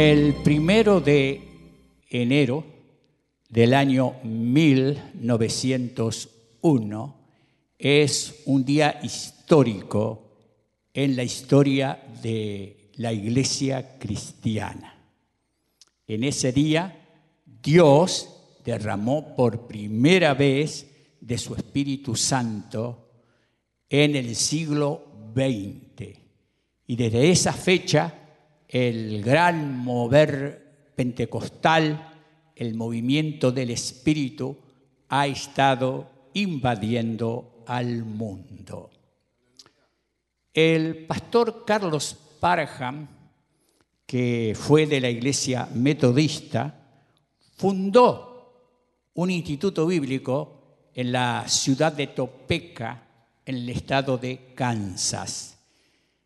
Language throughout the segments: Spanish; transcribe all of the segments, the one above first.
El primero de enero del año 1901 es un día histórico en la historia de la iglesia cristiana. En ese día Dios derramó por primera vez de su Espíritu Santo en el siglo XX. Y desde esa fecha el gran mover pentecostal, el movimiento del Espíritu, ha estado invadiendo al mundo. El pastor Carlos Parham, que fue de la iglesia metodista, fundó un instituto bíblico en la ciudad de Topeka, en el estado de Kansas.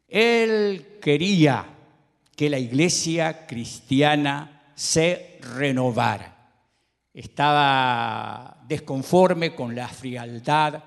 Él quería que la iglesia cristiana se renovara. Estaba desconforme con la frialdad,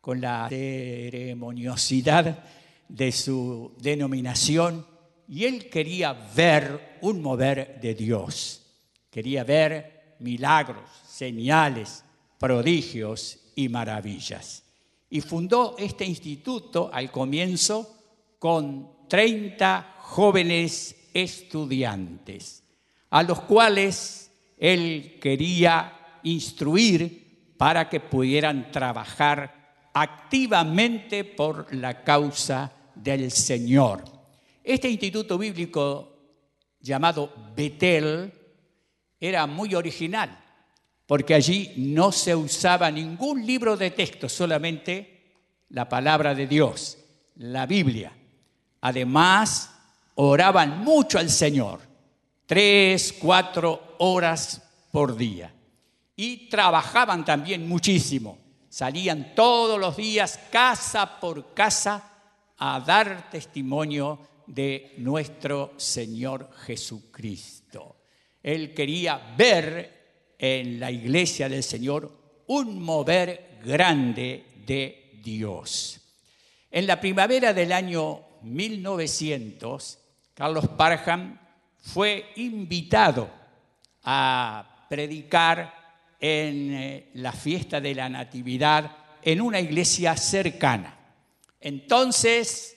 con la ceremoniosidad de su denominación y él quería ver un mover de Dios. Quería ver milagros, señales, prodigios y maravillas. Y fundó este instituto al comienzo con 30 jóvenes estudiantes, a los cuales él quería instruir para que pudieran trabajar activamente por la causa del Señor. Este instituto bíblico llamado Betel era muy original, porque allí no se usaba ningún libro de texto, solamente la palabra de Dios, la Biblia. Además, oraban mucho al Señor, tres, cuatro horas por día. Y trabajaban también muchísimo. Salían todos los días, casa por casa, a dar testimonio de nuestro Señor Jesucristo. Él quería ver en la iglesia del Señor un mover grande de Dios. En la primavera del año 1900, Carlos Parham fue invitado a predicar en eh, la fiesta de la Natividad en una iglesia cercana. Entonces,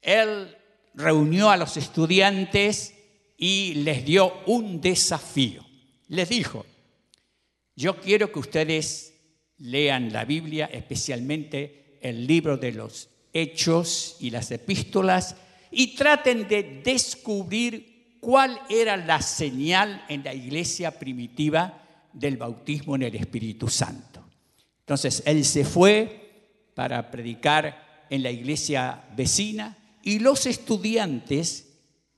él reunió a los estudiantes y les dio un desafío. Les dijo, yo quiero que ustedes lean la Biblia, especialmente el libro de los Hechos y las epístolas, y traten de descubrir cuál era la señal en la iglesia primitiva del bautismo en el Espíritu Santo. Entonces él se fue para predicar en la iglesia vecina y los estudiantes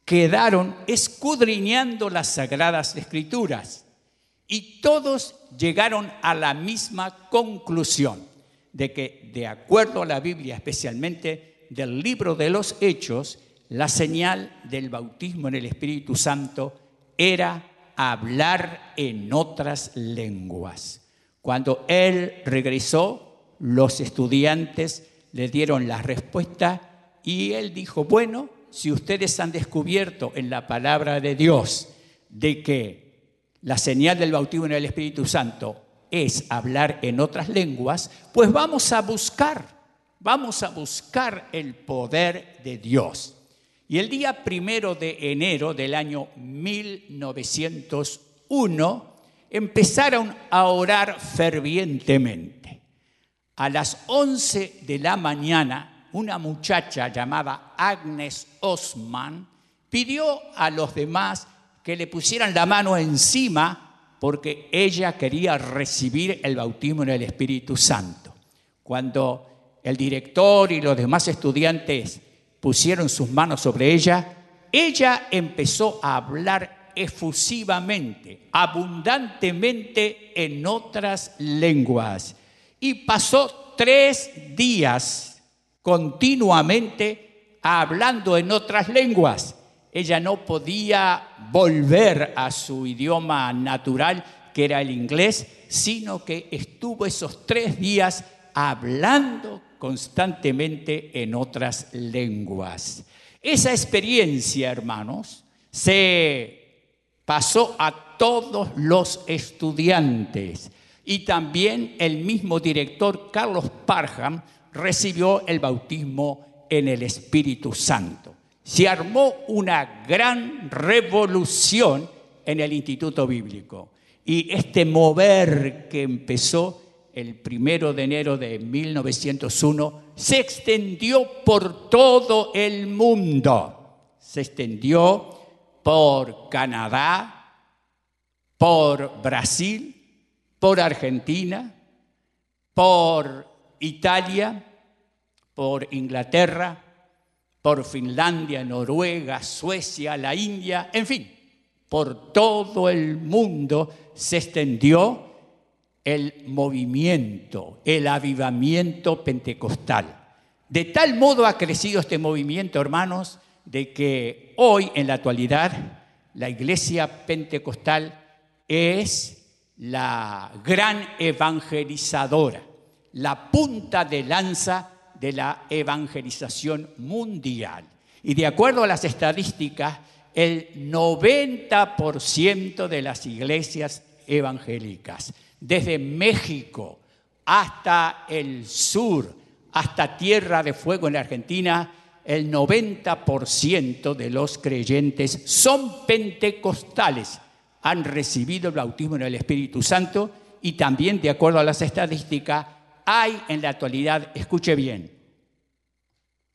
quedaron escudriñando las sagradas escrituras y todos llegaron a la misma conclusión de que de acuerdo a la Biblia, especialmente del libro de los Hechos, la señal del bautismo en el Espíritu Santo era hablar en otras lenguas. Cuando él regresó, los estudiantes le dieron la respuesta y él dijo, bueno, si ustedes han descubierto en la palabra de Dios de que la señal del bautismo en el Espíritu Santo es hablar en otras lenguas, pues vamos a buscar vamos a buscar el poder de Dios. Y el día primero de enero del año 1901 empezaron a orar fervientemente. A las 11 de la mañana, una muchacha llamada Agnes Osman pidió a los demás que le pusieran la mano encima porque ella quería recibir el bautismo en el Espíritu Santo. Cuando el director y los demás estudiantes pusieron sus manos sobre ella, ella empezó a hablar efusivamente, abundantemente en otras lenguas. Y pasó tres días continuamente hablando en otras lenguas. Ella no podía volver a su idioma natural, que era el inglés, sino que estuvo esos tres días hablando constantemente en otras lenguas. Esa experiencia, hermanos, se pasó a todos los estudiantes y también el mismo director Carlos Parham recibió el bautismo en el Espíritu Santo. Se armó una gran revolución en el Instituto Bíblico y este mover que empezó el primero de enero de 1901 se extendió por todo el mundo. Se extendió por Canadá, por Brasil, por Argentina, por Italia, por Inglaterra, por Finlandia, Noruega, Suecia, la India, en fin, por todo el mundo se extendió el movimiento, el avivamiento pentecostal. De tal modo ha crecido este movimiento, hermanos, de que hoy en la actualidad la iglesia pentecostal es la gran evangelizadora, la punta de lanza de la evangelización mundial. Y de acuerdo a las estadísticas, el 90% de las iglesias evangélicas desde México hasta el sur, hasta Tierra de Fuego en Argentina, el 90% de los creyentes son pentecostales, han recibido el bautismo en el Espíritu Santo y también, de acuerdo a las estadísticas, hay en la actualidad, escuche bien,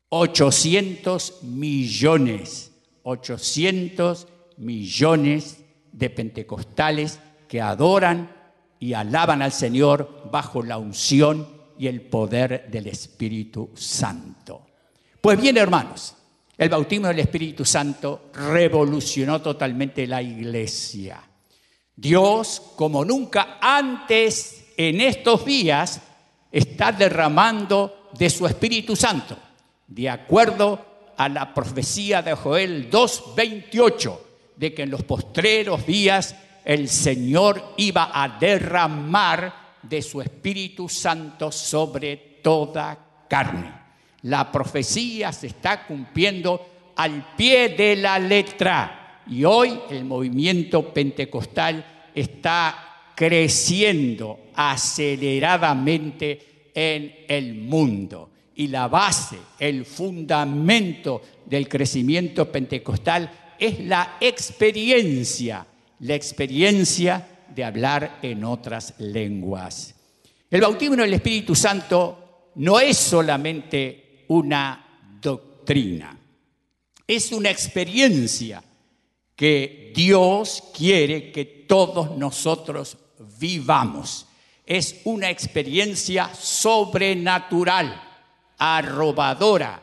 800 millones, 800 millones de pentecostales que adoran y alaban al Señor bajo la unción y el poder del Espíritu Santo. Pues bien, hermanos, el bautismo del Espíritu Santo revolucionó totalmente la iglesia. Dios, como nunca antes en estos días, está derramando de su Espíritu Santo, de acuerdo a la profecía de Joel 2.28, de que en los postreros días el Señor iba a derramar de su Espíritu Santo sobre toda carne. La profecía se está cumpliendo al pie de la letra y hoy el movimiento pentecostal está creciendo aceleradamente en el mundo. Y la base, el fundamento del crecimiento pentecostal es la experiencia la experiencia de hablar en otras lenguas. El bautismo en el Espíritu Santo no es solamente una doctrina, es una experiencia que Dios quiere que todos nosotros vivamos. Es una experiencia sobrenatural, arrobadora,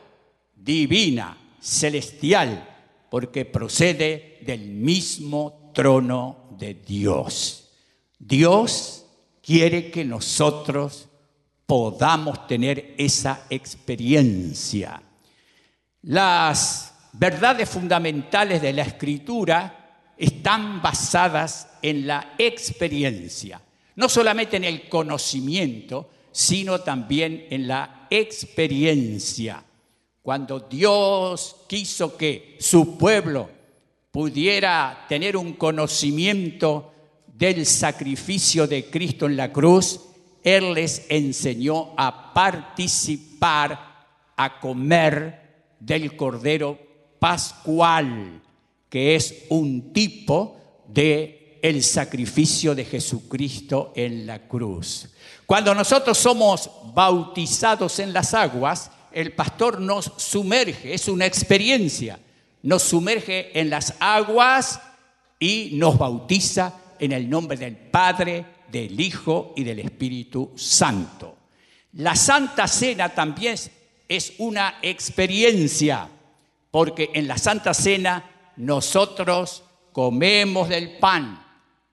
divina, celestial, porque procede del mismo trono de Dios. Dios quiere que nosotros podamos tener esa experiencia. Las verdades fundamentales de la escritura están basadas en la experiencia, no solamente en el conocimiento, sino también en la experiencia. Cuando Dios quiso que su pueblo pudiera tener un conocimiento del sacrificio de Cristo en la cruz, Él les enseñó a participar, a comer del Cordero Pascual, que es un tipo de el sacrificio de Jesucristo en la cruz. Cuando nosotros somos bautizados en las aguas, el pastor nos sumerge, es una experiencia nos sumerge en las aguas y nos bautiza en el nombre del Padre, del Hijo y del Espíritu Santo. La Santa Cena también es una experiencia, porque en la Santa Cena nosotros comemos del pan,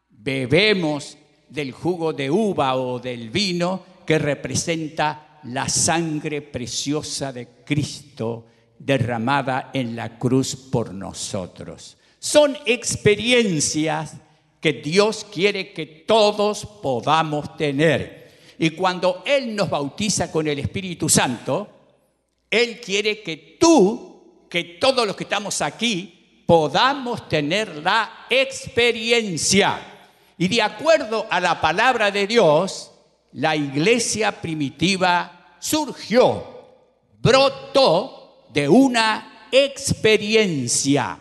bebemos del jugo de uva o del vino que representa la sangre preciosa de Cristo derramada en la cruz por nosotros. Son experiencias que Dios quiere que todos podamos tener. Y cuando Él nos bautiza con el Espíritu Santo, Él quiere que tú, que todos los que estamos aquí, podamos tener la experiencia. Y de acuerdo a la palabra de Dios, la iglesia primitiva surgió, brotó de una experiencia,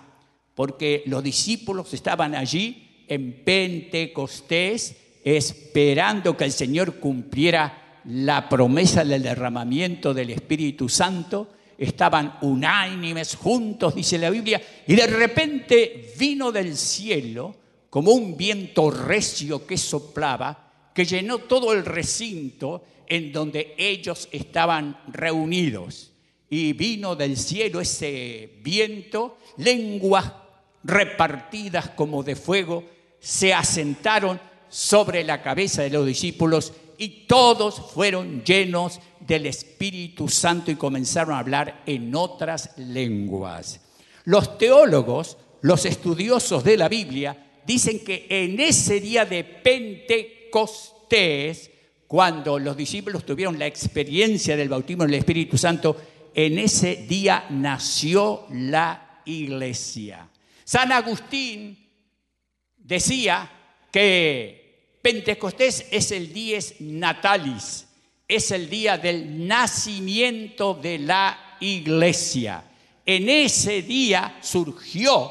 porque los discípulos estaban allí en Pentecostés esperando que el Señor cumpliera la promesa del derramamiento del Espíritu Santo, estaban unánimes juntos, dice la Biblia, y de repente vino del cielo como un viento recio que soplaba, que llenó todo el recinto en donde ellos estaban reunidos. Y vino del cielo ese viento, lenguas repartidas como de fuego, se asentaron sobre la cabeza de los discípulos y todos fueron llenos del Espíritu Santo y comenzaron a hablar en otras lenguas. Los teólogos, los estudiosos de la Biblia, dicen que en ese día de Pentecostés, cuando los discípulos tuvieron la experiencia del bautismo del Espíritu Santo, en ese día nació la iglesia. San Agustín decía que Pentecostés es el dies natalis, es el día del nacimiento de la iglesia. En ese día surgió